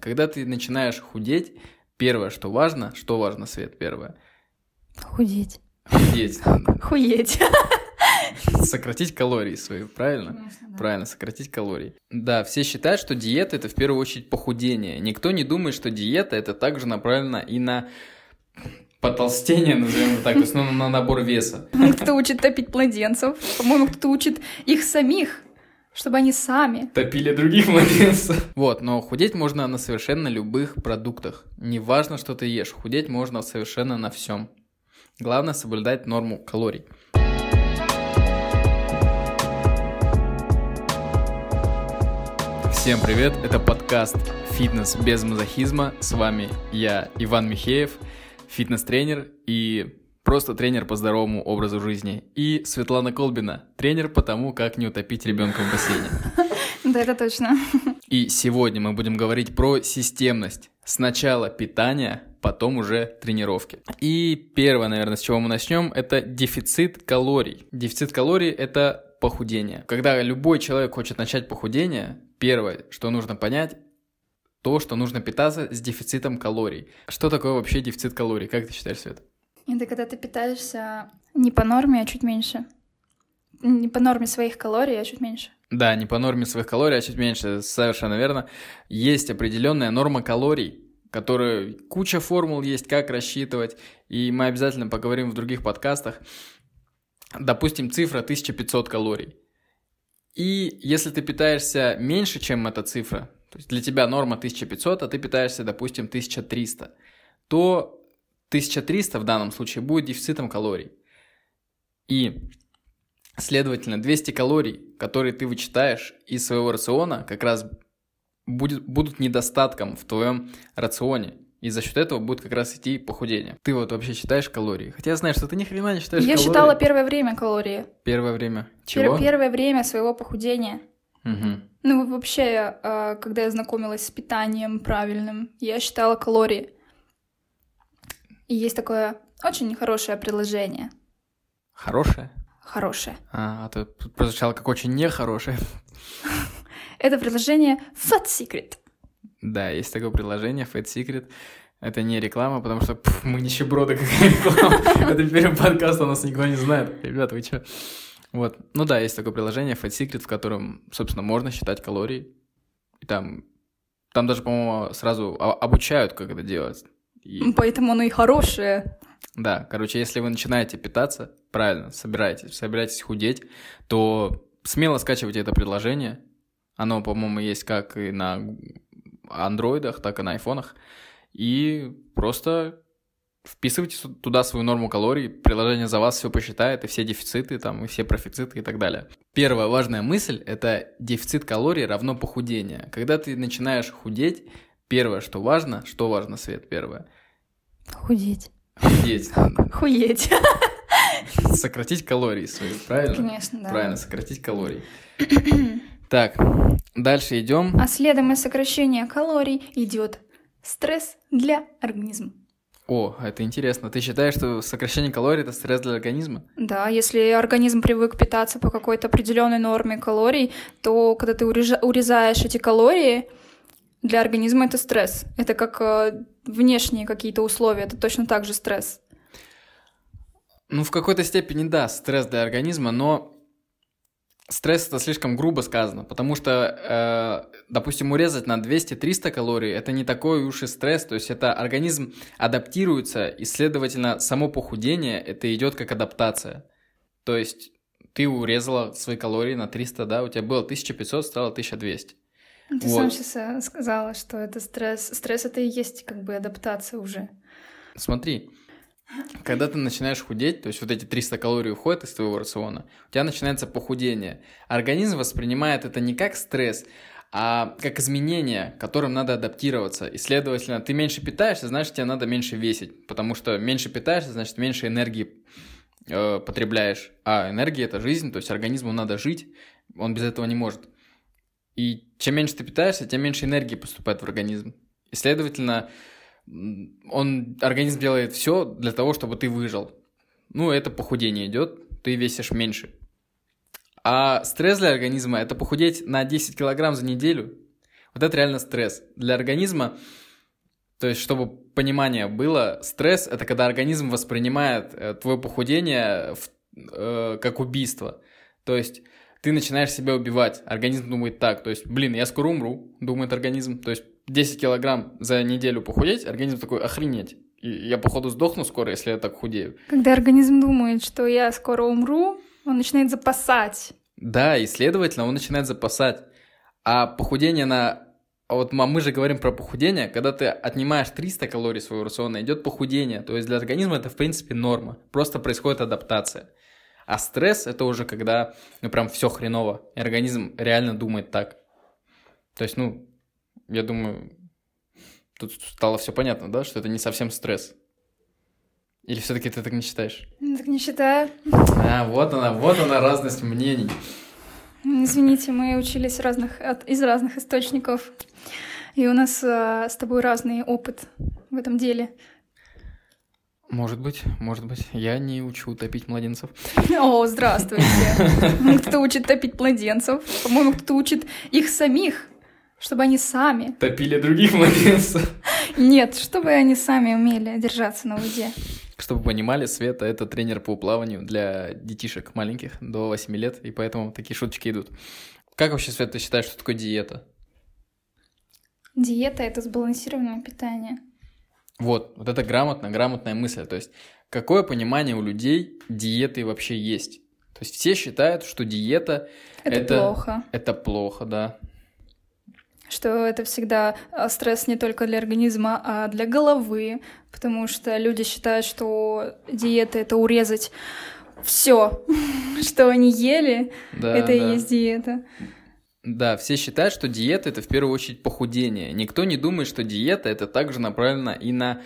Когда ты начинаешь худеть, первое, что важно, что важно, Свет, первое? Худеть. Худеть. Хуеть. Сократить калории свои, правильно? Конечно, да. Правильно, сократить калории. Да, все считают, что диета это в первую очередь похудение. Никто не думает, что диета это также направлена и на потолстение, назовем это так, то есть ну, на набор веса. Кто-то учит топить младенцев. По-моему, кто-то учит их самих, чтобы они сами. Топили других младенцев. Вот, но худеть можно на совершенно любых продуктах. Неважно, что ты ешь, худеть можно совершенно на всем. Главное соблюдать норму калорий. Всем привет, это подкаст «Фитнес без мазохизма». С вами я, Иван Михеев, фитнес-тренер и просто тренер по здоровому образу жизни. И Светлана Колбина, тренер по тому, как не утопить ребенка в бассейне. Да, это точно. И сегодня мы будем говорить про системность. Сначала питание, потом уже тренировки. И первое, наверное, с чего мы начнем, это дефицит калорий. Дефицит калорий – это похудение. Когда любой человек хочет начать похудение, первое, что нужно понять, то, что нужно питаться с дефицитом калорий. Что такое вообще дефицит калорий? Как ты считаешь, Свет? Это когда ты питаешься не по норме, а чуть меньше. Не по норме своих калорий, а чуть меньше. Да, не по норме своих калорий, а чуть меньше, совершенно верно. Есть определенная норма калорий, которая куча формул есть, как рассчитывать, и мы обязательно поговорим в других подкастах. Допустим, цифра 1500 калорий. И если ты питаешься меньше, чем эта цифра, то есть для тебя норма 1500, а ты питаешься, допустим, 1300, то 1300 в данном случае будет дефицитом калорий. И, следовательно, 200 калорий, которые ты вычитаешь из своего рациона, как раз будет, будут недостатком в твоем рационе. И за счет этого будет как раз идти похудение. Ты вот вообще считаешь калории? Хотя я знаю, что ты ни хрена не считаешь Я калории. считала первое время калории. Первое время. Пер- Чего? первое время своего похудения. Мгм. Ну, вообще, э, когда я знакомилась с питанием правильным, я считала калории. И есть такое очень хорошее приложение. Хорошее? Хорошее. А, а то прозвучало как очень нехорошее. Это приложение Fat Secret. Да, есть такое приложение Fat Secret. Это не реклама, потому что пф, мы нищеброды, какая реклама. Это первый подкаст, у нас никто не знает. Ребята, вы чё? Вот. Ну да, есть такое приложение Fat Secret, в котором, собственно, можно считать калории. И там, там даже, по-моему, сразу обучают, как это делать. И- Поэтому оно и хорошее. Да, короче, если вы начинаете питаться, правильно, собираетесь, собираетесь худеть, то смело скачивайте это приложение. Оно, по-моему, есть как и на андроидах, так и на айфонах. И просто вписывайте туда свою норму калорий, приложение за вас все посчитает, и все дефициты, там, и все профициты и так далее. Первая важная мысль – это дефицит калорий равно похудение. Когда ты начинаешь худеть, первое, что важно, что важно, Свет, первое – Худеть. худеть. Хуеть. Сократить калории свои, правильно? Конечно, да. Правильно, сократить калории. Так, дальше идем. А следом из сокращения калорий идет стресс для организма. О, это интересно. Ты считаешь, что сокращение калорий это стресс для организма? Да, если организм привык питаться по какой-то определенной норме калорий, то когда ты урежа- урезаешь эти калории, для организма это стресс. Это как э, внешние какие-то условия, это точно так же стресс. Ну, в какой-то степени да, стресс для организма, но стресс это слишком грубо сказано, потому что, э, допустим, урезать на 200-300 калорий это не такой уж и стресс, то есть это организм адаптируется, и, следовательно, само похудение это идет как адаптация. То есть ты урезала свои калории на 300, да, у тебя было 1500, стало 1200. Ты Вот. сам сейчас сказала, что это стресс. Стресс это и есть как бы адаптация уже. Смотри, когда ты начинаешь худеть, то есть вот эти 300 калорий уходят из твоего рациона, у тебя начинается похудение. Организм воспринимает это не как стресс, а как изменение, к которым надо адаптироваться. И, следовательно, ты меньше питаешься, значит, тебе надо меньше весить. Потому что меньше питаешься, значит, меньше энергии э, потребляешь. А энергия – это жизнь, то есть организму надо жить, он без этого не может. И чем меньше ты питаешься, тем меньше энергии поступает в организм. И, следовательно, он, организм делает все для того, чтобы ты выжил. Ну, это похудение идет, ты весишь меньше. А стресс для организма – это похудеть на 10 килограмм за неделю. Вот это реально стресс. Для организма, то есть, чтобы понимание было, стресс — это когда организм воспринимает э, твое похудение в, э, как убийство. То есть, ты начинаешь себя убивать. Организм думает так, то есть, блин, я скоро умру, думает организм. То есть, 10 килограмм за неделю похудеть, организм такой, охренеть. И я, походу, сдохну скоро, если я так худею. Когда организм думает, что я скоро умру, он начинает запасать. Да, и, следовательно, он начинает запасать. А похудение на... А вот мы же говорим про похудение, когда ты отнимаешь 300 калорий своего рациона, идет похудение. То есть для организма это, в принципе, норма. Просто происходит адаптация. А стресс это уже когда, ну, прям все хреново. И организм реально думает так. То есть, ну, я думаю, тут стало все понятно, да, что это не совсем стресс. Или все-таки ты так не считаешь? Так не считаю. А, вот она, вот она разность мнений. Извините, мы учились разных, от, из разных источников, и у нас а, с тобой разный опыт в этом деле. Может быть, может быть. Я не учу топить младенцев. О, здравствуйте. Кто-то учит топить младенцев. По-моему, кто-то учит их самих, чтобы они сами... Топили других младенцев. Нет, чтобы они сами умели держаться на воде. Чтобы понимали, Света — это тренер по плаванию для детишек маленьких до 8 лет, и поэтому такие шуточки идут. Как вообще, Света, ты считаешь, что такое диета? Диета — это сбалансированное питание. Вот, вот это грамотно, грамотная мысль. То есть, какое понимание у людей диеты вообще есть? То есть, все считают, что диета это, это плохо. Это плохо, да что это всегда а, стресс не только для организма, а для головы, потому что люди считают, что диета — это урезать все, что они ели, да, это да. и есть диета. Да, все считают, что диета это в первую очередь похудение. Никто не думает, что диета это также направлена и на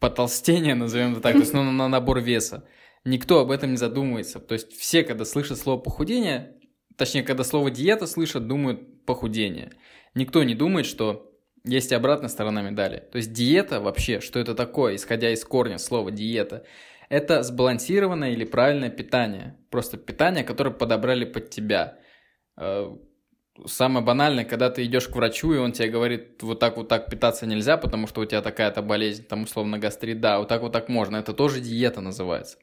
потолстение, назовем это так, то есть ну, на набор веса. Никто об этом не задумывается. То есть все, когда слышат слово похудение, точнее, когда слово диета слышат, думают похудение. Никто не думает, что есть и обратная сторона медали. То есть диета вообще, что это такое, исходя из корня слова диета, это сбалансированное или правильное питание. Просто питание, которое подобрали под тебя. Э, самое банальное, когда ты идешь к врачу, и он тебе говорит, вот так вот так питаться нельзя, потому что у тебя такая-то болезнь, там условно гастрит, да, вот так вот так можно. Это тоже диета называется.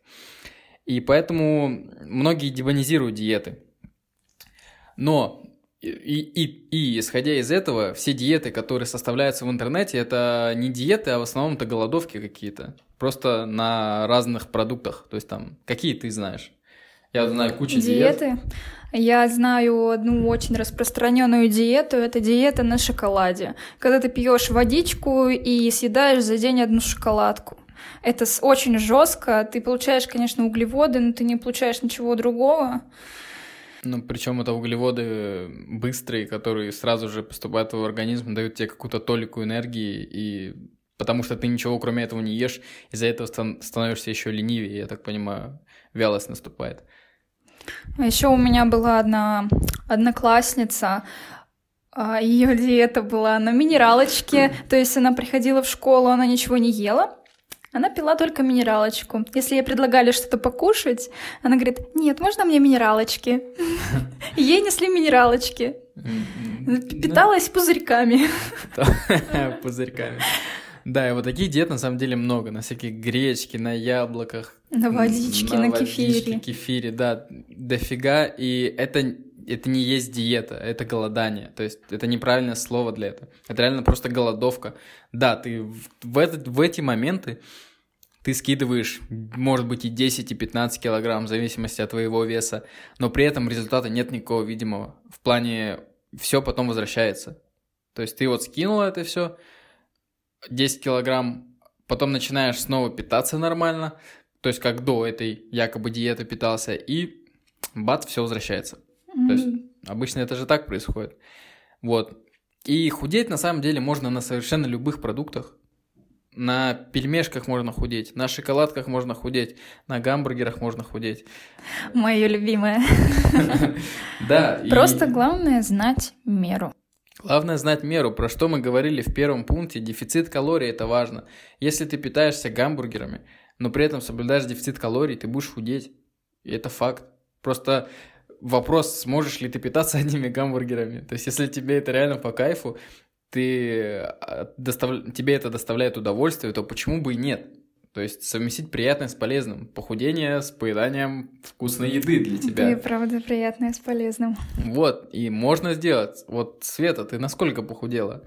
И поэтому многие демонизируют диеты. Но и, и, и исходя из этого, все диеты, которые составляются в интернете, это не диеты, а в основном это голодовки какие-то. Просто на разных продуктах. То есть там, какие ты знаешь? Я знаю кучу диеты. диет. Я знаю одну очень распространенную диету. Это диета на шоколаде. Когда ты пьешь водичку и съедаешь за день одну шоколадку. Это очень жестко. Ты получаешь, конечно, углеводы, но ты не получаешь ничего другого. Ну, причем это углеводы быстрые, которые сразу же поступают в твой организм, дают тебе какую-то толику энергии, и потому что ты ничего кроме этого не ешь, из-за этого становишься еще ленивее, я так понимаю, вялость наступает. А еще у меня была одна одноклассница, а, ее диета была на минералочке, то есть она приходила в школу, она ничего не ела, она пила только минералочку. Если ей предлагали что-то покушать, она говорит, нет, можно мне минералочки? Ей несли минералочки. Питалась пузырьками. Пузырьками. Да, и вот таких диет на самом деле много. На всяких гречки, на яблоках. На водичке, на, на кефире. кефире, да, дофига. И это это не есть диета, это голодание. То есть это неправильное слово для этого. Это реально просто голодовка. Да, ты в, в, этот, в эти моменты ты скидываешь, может быть, и 10, и 15 килограмм, в зависимости от твоего веса, но при этом результата нет никакого видимого. В плане все потом возвращается. То есть ты вот скинул это все, 10 килограмм, потом начинаешь снова питаться нормально, то есть как до этой якобы диеты питался, и бац, все возвращается. Mm-hmm. То есть обычно это же так происходит. Вот. И худеть на самом деле можно на совершенно любых продуктах. На пельмешках можно худеть, на шоколадках можно худеть, на гамбургерах можно худеть. Мое любимое. Да. Просто главное знать меру. Главное знать меру, про что мы говорили в первом пункте. Дефицит калорий – это важно. Если ты питаешься гамбургерами, но при этом соблюдаешь дефицит калорий, ты будешь худеть. И это факт. Просто вопрос, сможешь ли ты питаться одними гамбургерами. То есть, если тебе это реально по кайфу, ты а, достав... тебе это доставляет удовольствие, то почему бы и нет? То есть совместить приятное с полезным. Похудение с поеданием вкусной еды для тебя. И правда приятное с полезным. Вот, и можно сделать. Вот, Света, ты насколько похудела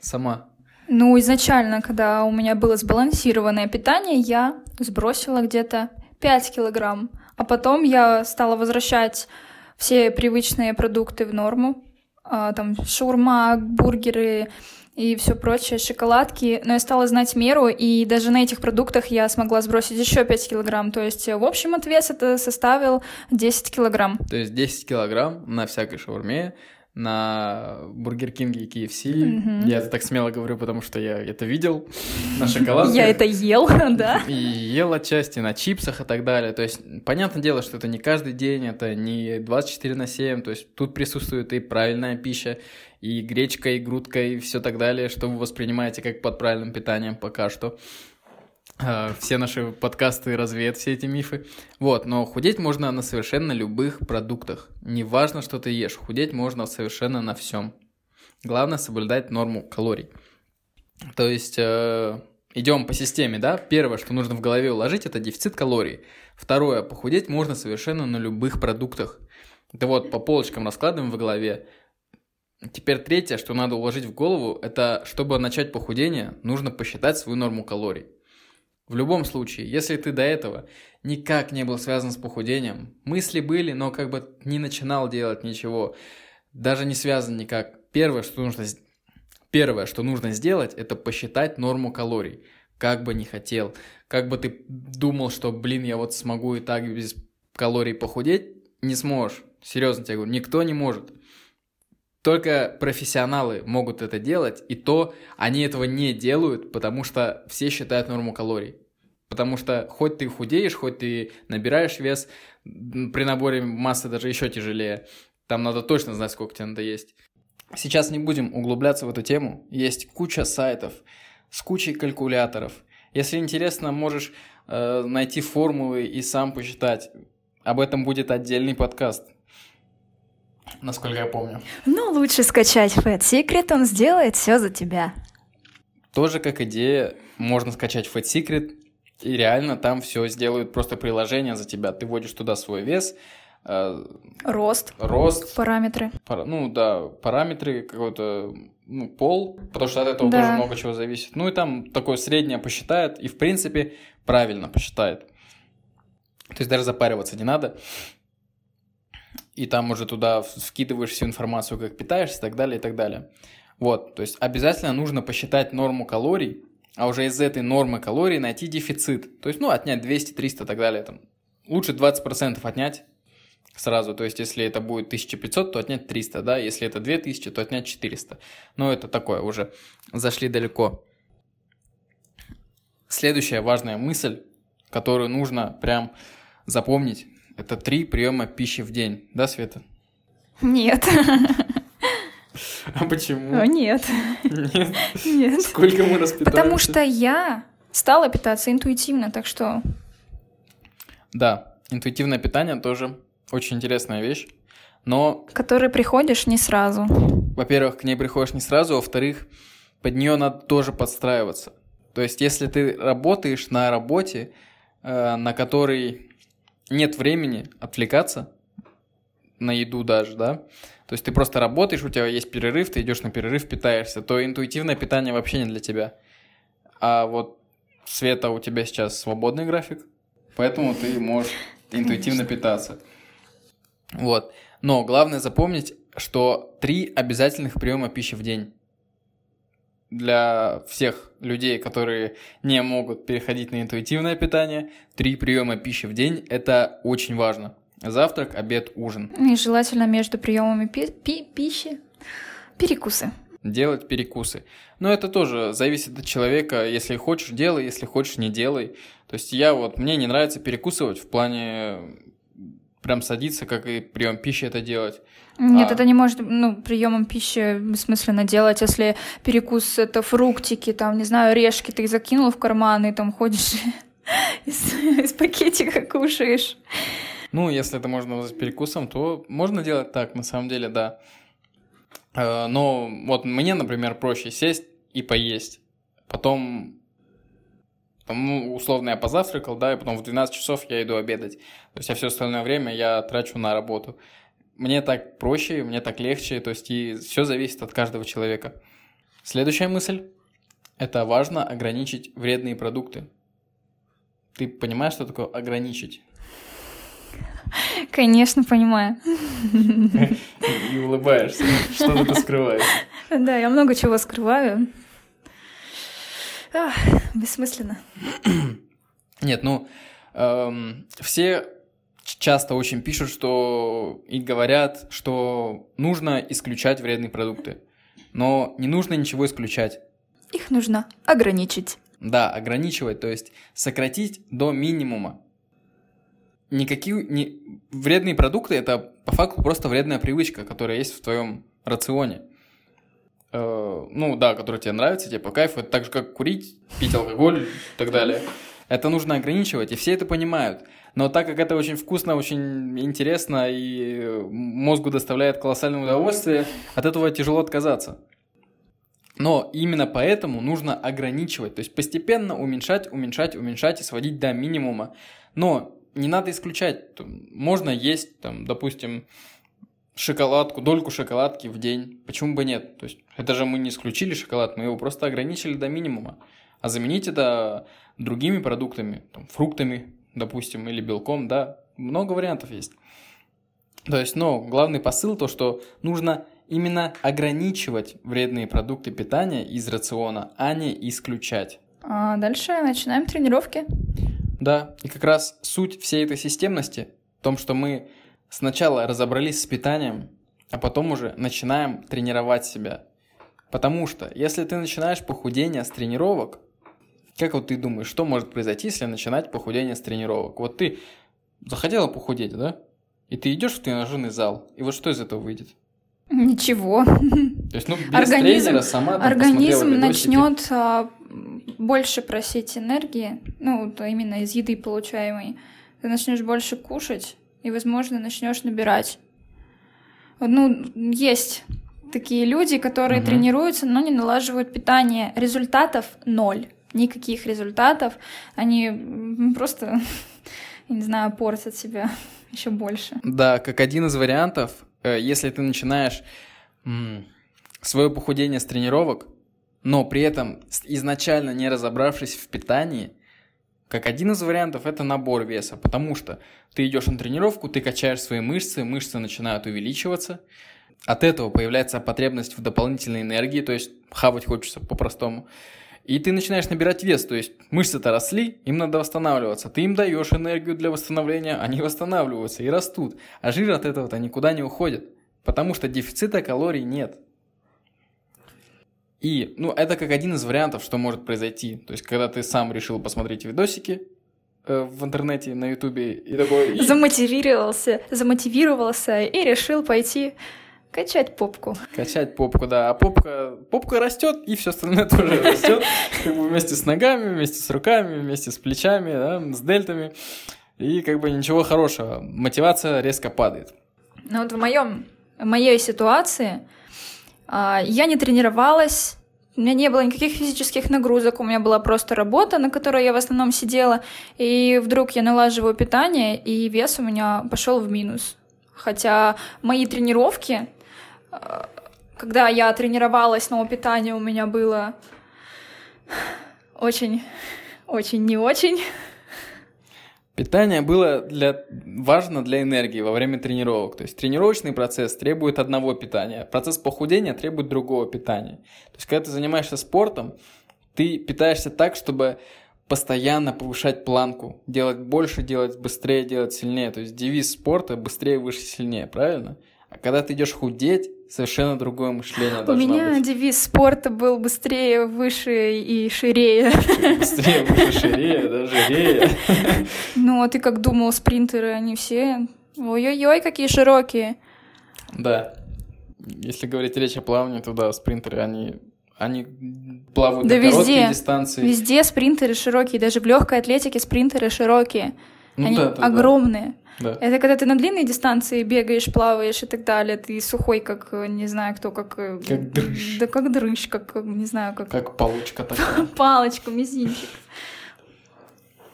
сама? Ну, изначально, когда у меня было сбалансированное питание, я сбросила где-то 5 килограмм. А потом я стала возвращать все привычные продукты в норму. А, там шаурма, бургеры, и все прочее, шоколадки. Но я стала знать меру, и даже на этих продуктах я смогла сбросить еще 5 килограмм. То есть в общем отвес это составил 10 килограмм. То есть 10 килограмм на всякой шаурме, на Бургер Кинге и KFC. Mm-hmm. Я это так смело говорю, потому что я это видел на шоколадке. Я это ел, да. И ел отчасти на чипсах и так далее. То есть, понятное дело, что это не каждый день, это не 24 на 7. То есть, тут присутствует и правильная пища, и гречка, и грудка, и все так далее, что вы воспринимаете как под правильным питанием пока что. А, все наши подкасты развеют все эти мифы. Вот, но худеть можно на совершенно любых продуктах. Неважно, что ты ешь, худеть можно совершенно на всем. Главное соблюдать норму калорий. То есть э, идем по системе, да? Первое, что нужно в голове уложить, это дефицит калорий. Второе, похудеть можно совершенно на любых продуктах. Это вот по полочкам раскладываем в голове. Теперь третье, что надо уложить в голову, это чтобы начать похудение, нужно посчитать свою норму калорий. В любом случае, если ты до этого никак не был связан с похудением, мысли были, но как бы не начинал делать ничего, даже не связан никак, первое, что нужно, первое, что нужно сделать, это посчитать норму калорий. Как бы не хотел, как бы ты думал, что, блин, я вот смогу и так без калорий похудеть, не сможешь. Серьезно тебе говорю, никто не может. Только профессионалы могут это делать, и то они этого не делают, потому что все считают норму калорий. Потому что хоть ты худеешь, хоть ты набираешь вес, при наборе массы даже еще тяжелее. Там надо точно знать, сколько тебе надо есть. Сейчас не будем углубляться в эту тему. Есть куча сайтов с кучей калькуляторов. Если интересно, можешь э, найти формулы и сам посчитать. Об этом будет отдельный подкаст насколько я помню. Ну, лучше скачать Fat Secret, он сделает все за тебя. Тоже как идея, можно скачать Fat Secret, и реально там все сделают просто приложение за тебя. Ты вводишь туда свой вес, э, рост, рост, параметры. Пара, ну да, параметры какой-то ну, пол, потому что от этого да. тоже много чего зависит. Ну и там такое среднее посчитает, и в принципе правильно посчитает. То есть даже запариваться не надо и там уже туда вкидываешь всю информацию, как питаешься и так далее, и так далее. Вот, то есть обязательно нужно посчитать норму калорий, а уже из этой нормы калорий найти дефицит. То есть, ну, отнять 200, 300 и так далее. Там. Лучше 20% отнять сразу. То есть, если это будет 1500, то отнять 300, да? Если это 2000, то отнять 400. Но это такое уже. Зашли далеко. Следующая важная мысль, которую нужно прям запомнить, это три приема пищи в день, да, Света? Нет. А почему? О, нет. Нет? Нет. Сколько мы распитаемся? Потому что я стала питаться интуитивно, так что... Да, интуитивное питание тоже очень интересная вещь, но... К которой приходишь не сразу. Во-первых, к ней приходишь не сразу, а во-вторых, под нее надо тоже подстраиваться. То есть, если ты работаешь на работе, э, на которой нет времени отвлекаться на еду даже, да, то есть ты просто работаешь, у тебя есть перерыв, ты идешь на перерыв, питаешься, то интуитивное питание вообще не для тебя. А вот Света, у тебя сейчас свободный график, поэтому ты можешь интуитивно питаться. Вот. Но главное запомнить, что три обязательных приема пищи в день для всех людей, которые не могут переходить на интуитивное питание, три приема пищи в день – это очень важно. Завтрак, обед, ужин. И желательно между приемами пи- пи- пищи перекусы. Делать перекусы. Но это тоже зависит от человека. Если хочешь, делай, если хочешь, не делай. То есть я вот, мне не нравится перекусывать в плане прям садиться, как и прием пищи это делать. Нет, а... это не может, ну, приемом пищи бессмысленно делать, если перекус это фруктики, там, не знаю, орешки ты закинул в карман и там ходишь из, из пакетика кушаешь. Ну, если это можно назвать перекусом, то можно делать так, на самом деле, да. Э, но вот мне, например, проще сесть и поесть. Потом, там, ну, условно, я позавтракал, да, и потом в 12 часов я иду обедать. То есть, а все остальное время я трачу на работу. Мне так проще, мне так легче, то есть, и все зависит от каждого человека. Следующая мысль. Это важно ограничить вредные продукты. Ты понимаешь, что такое ограничить? Конечно, понимаю. И улыбаешься. Что ты скрываешь? Да, я много чего скрываю. Ах, бессмысленно. Нет, ну, эм, все часто очень пишут, что и говорят, что нужно исключать вредные продукты. Но не нужно ничего исключать. Их нужно ограничить. Да, ограничивать, то есть сократить до минимума. Никакие не... вредные продукты это по факту просто вредная привычка, которая есть в твоем рационе. Э, ну да, которая тебе нравится, тебе по кайфу. Это так же, как курить, пить алкоголь и так далее. Это нужно ограничивать, и все это понимают. Но так как это очень вкусно, очень интересно и мозгу доставляет колоссальное удовольствие, от этого тяжело отказаться. Но именно поэтому нужно ограничивать, то есть постепенно уменьшать, уменьшать, уменьшать и сводить до минимума. Но не надо исключать, можно есть, там, допустим, шоколадку, дольку шоколадки в день. Почему бы нет? То есть это же мы не исключили шоколад, мы его просто ограничили до минимума. А заменить это другими продуктами, там, фруктами, допустим, или белком, да, много вариантов есть. То есть, но главный посыл то, что нужно именно ограничивать вредные продукты питания из рациона, а не исключать. А дальше начинаем тренировки. Да, и как раз суть всей этой системности в том, что мы сначала разобрались с питанием, а потом уже начинаем тренировать себя. Потому что если ты начинаешь похудение с тренировок, как вот ты думаешь, что может произойти, если начинать похудение с тренировок? Вот ты захотела похудеть, да? И ты идешь в тренажерный зал, и вот что из этого выйдет? Ничего. То есть, ну, без организм, тренера сама Организм начнет а, больше просить энергии, ну, то именно из еды получаемой. Ты начнешь больше кушать, и, возможно, начнешь набирать. Ну, есть такие люди, которые угу. тренируются, но не налаживают питание. Результатов ноль никаких результатов, они просто, не знаю, портят себя еще больше. Да, как один из вариантов, э, если ты начинаешь свое похудение с тренировок, но при этом изначально не разобравшись в питании, как один из вариантов это набор веса, потому что ты идешь на тренировку, ты качаешь свои мышцы, мышцы начинают увеличиваться, от этого появляется потребность в дополнительной энергии, то есть хавать хочется по-простому. И ты начинаешь набирать вес, то есть мышцы-то росли, им надо восстанавливаться. Ты им даешь энергию для восстановления, они восстанавливаются и растут. А жир от этого-то никуда не уходит, потому что дефицита калорий нет. И, ну, это как один из вариантов, что может произойти. То есть, когда ты сам решил посмотреть видосики э, в интернете, на ютубе, и такой... Замотивировался, замотивировался и решил пойти Качать попку. Качать попку, да. А попка, попка растет, и все остальное тоже растет. Как бы вместе с ногами, вместе с руками, вместе с плечами, да, с дельтами. И как бы ничего хорошего. Мотивация резко падает. Ну вот в моем, в моей ситуации я не тренировалась, у меня не было никаких физических нагрузок, у меня была просто работа, на которой я в основном сидела, и вдруг я налаживаю питание, и вес у меня пошел в минус. Хотя мои тренировки когда я тренировалась, но питание у меня было очень, очень не очень. Питание было для, важно для энергии во время тренировок. То есть тренировочный процесс требует одного питания, процесс похудения требует другого питания. То есть когда ты занимаешься спортом, ты питаешься так, чтобы постоянно повышать планку, делать больше, делать быстрее, делать сильнее. То есть девиз спорта быстрее, выше, сильнее, правильно? А когда ты идешь худеть, совершенно другое мышление У меня быть. девиз спорта был быстрее, выше и ширее. Быстрее, выше, ширее, да, жирее. Ну, а ты как думал, спринтеры, они все... Ой-ой-ой, какие широкие. Да. Если говорить речь о плавании, то да, спринтеры, они они плавают да на везде, короткие дистанции. Везде спринтеры широкие, даже в легкой атлетике спринтеры широкие. Ну Они да, да, огромные. Да. Это когда ты на длинной дистанции бегаешь, плаваешь и так далее, ты сухой, как, э, не знаю, кто, как... э, Как дрыщ. Да как дрыщ, как, э, не знаю, как... Как получка такая. Палочка, мизинчик.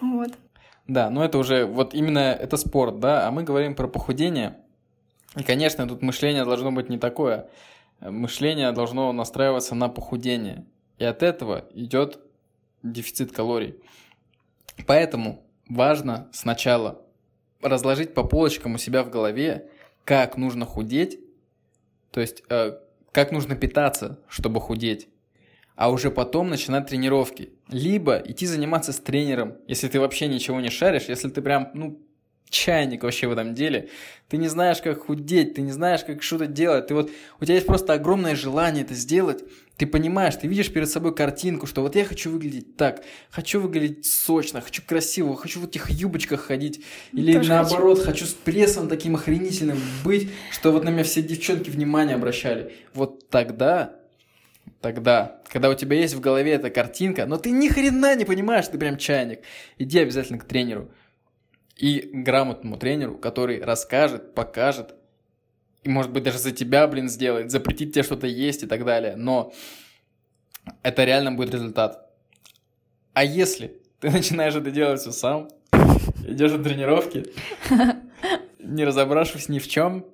Вот. Да, но это уже, вот именно это спорт, да, а мы говорим про похудение. И, конечно, тут мышление должно быть не такое. Мышление должно настраиваться на похудение. И от этого идет дефицит калорий. Поэтому важно сначала разложить по полочкам у себя в голове, как нужно худеть, то есть э, как нужно питаться, чтобы худеть, а уже потом начинать тренировки. Либо идти заниматься с тренером, если ты вообще ничего не шаришь, если ты прям, ну, чайник вообще в этом деле. Ты не знаешь, как худеть, ты не знаешь, как что-то делать. Ты вот, у тебя есть просто огромное желание это сделать. Ты понимаешь, ты видишь перед собой картинку, что вот я хочу выглядеть так, хочу выглядеть сочно, хочу красиво, хочу в этих юбочках ходить. Или Тоже наоборот, хочу. с прессом таким охренительным быть, что вот на меня все девчонки внимание обращали. Вот тогда Тогда, когда у тебя есть в голове эта картинка, но ты ни хрена не понимаешь, ты прям чайник, иди обязательно к тренеру. И грамотному тренеру, который расскажет, покажет, и может быть даже за тебя, блин, сделает, запретит тебе что-то есть и так далее. Но это реально будет результат. А если ты начинаешь это делать все сам, идешь на тренировки, не разобравшись ни в чем,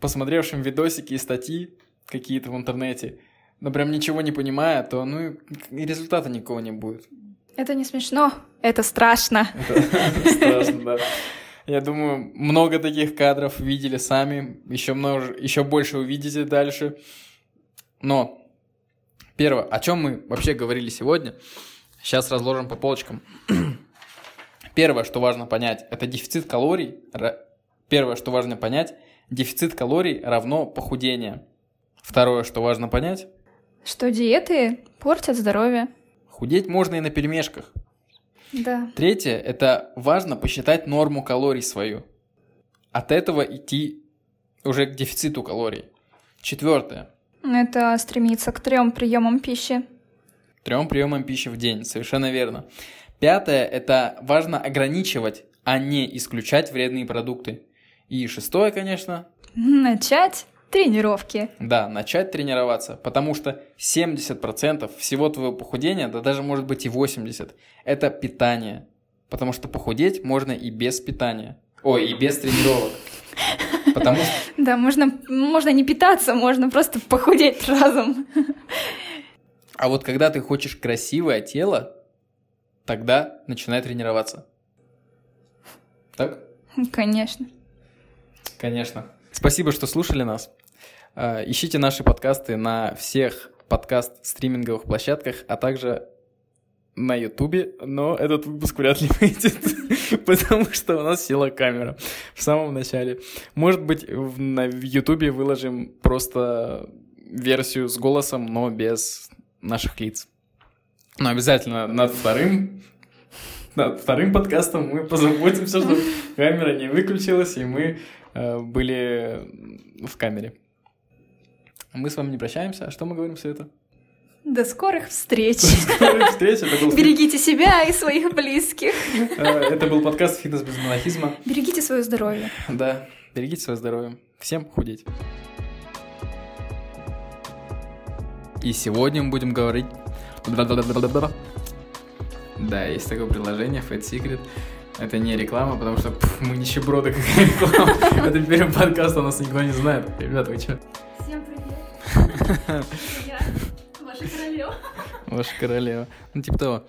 посмотревшим видосики и статьи какие-то в интернете, но прям ничего не понимая, то ну и результата никакого не будет. Это не смешно, это страшно. Это страшно, да. Я думаю, много таких кадров видели сами, еще, много, еще больше увидите дальше. Но, первое, о чем мы вообще говорили сегодня, сейчас разложим по полочкам. Первое, что важно понять, это дефицит калорий. Первое, что важно понять, дефицит калорий равно похудение. Второе, что важно понять, Что диеты портят здоровье. худеть можно и на перемешках. Да. Третье – это важно посчитать норму калорий свою. От этого идти уже к дефициту калорий. Четвертое Это стремиться к трем приемам пищи. – трем приемам пищи в день. Совершенно верно. Пятое – это важно ограничивать, а не исключать вредные продукты. И шестое, конечно, Начать тренировки. да, начать тренироваться, потому что 70% всего твоего похудения, да даже может быть и 80%, это питание. Потому что похудеть можно и без питания. Ой, и без тренировок. Потому что Да, можно, можно не питаться, можно просто похудеть разом. А вот когда ты хочешь красивое тело, тогда начинай тренироваться. Так? Конечно. Конечно. Спасибо, что слушали нас. А, Ищите наши подкасты на всех подкаст-стриминговых площадках, а также на Ютубе, но этот выпуск вряд ли выйдет, потому что у нас села камера в самом начале. Может быть, на Ютубе выложим просто версию с голосом, но без наших лиц. Но обязательно над вторым над вторым подкастом мы позаботимся, чтобы камера не выключилась, и мы э, были в камере. Мы с вами не прощаемся. А что мы говорим, Света? До скорых встреч. До скорых встреч. Был, Берегите себя и своих близких. э, это был подкаст «Фитнес без монахизма». Берегите свое здоровье. Да, берегите свое здоровье. Всем худеть. И сегодня мы будем говорить... Да, есть такое приложение, Fat Secret. Это не реклама, потому что пф, мы нищеброды, какая реклама. Это первый подкаст, у нас никто не знает. Ребята, вы что? Всем привет. Я ваша королева. Ваша королева. Ну, типа того.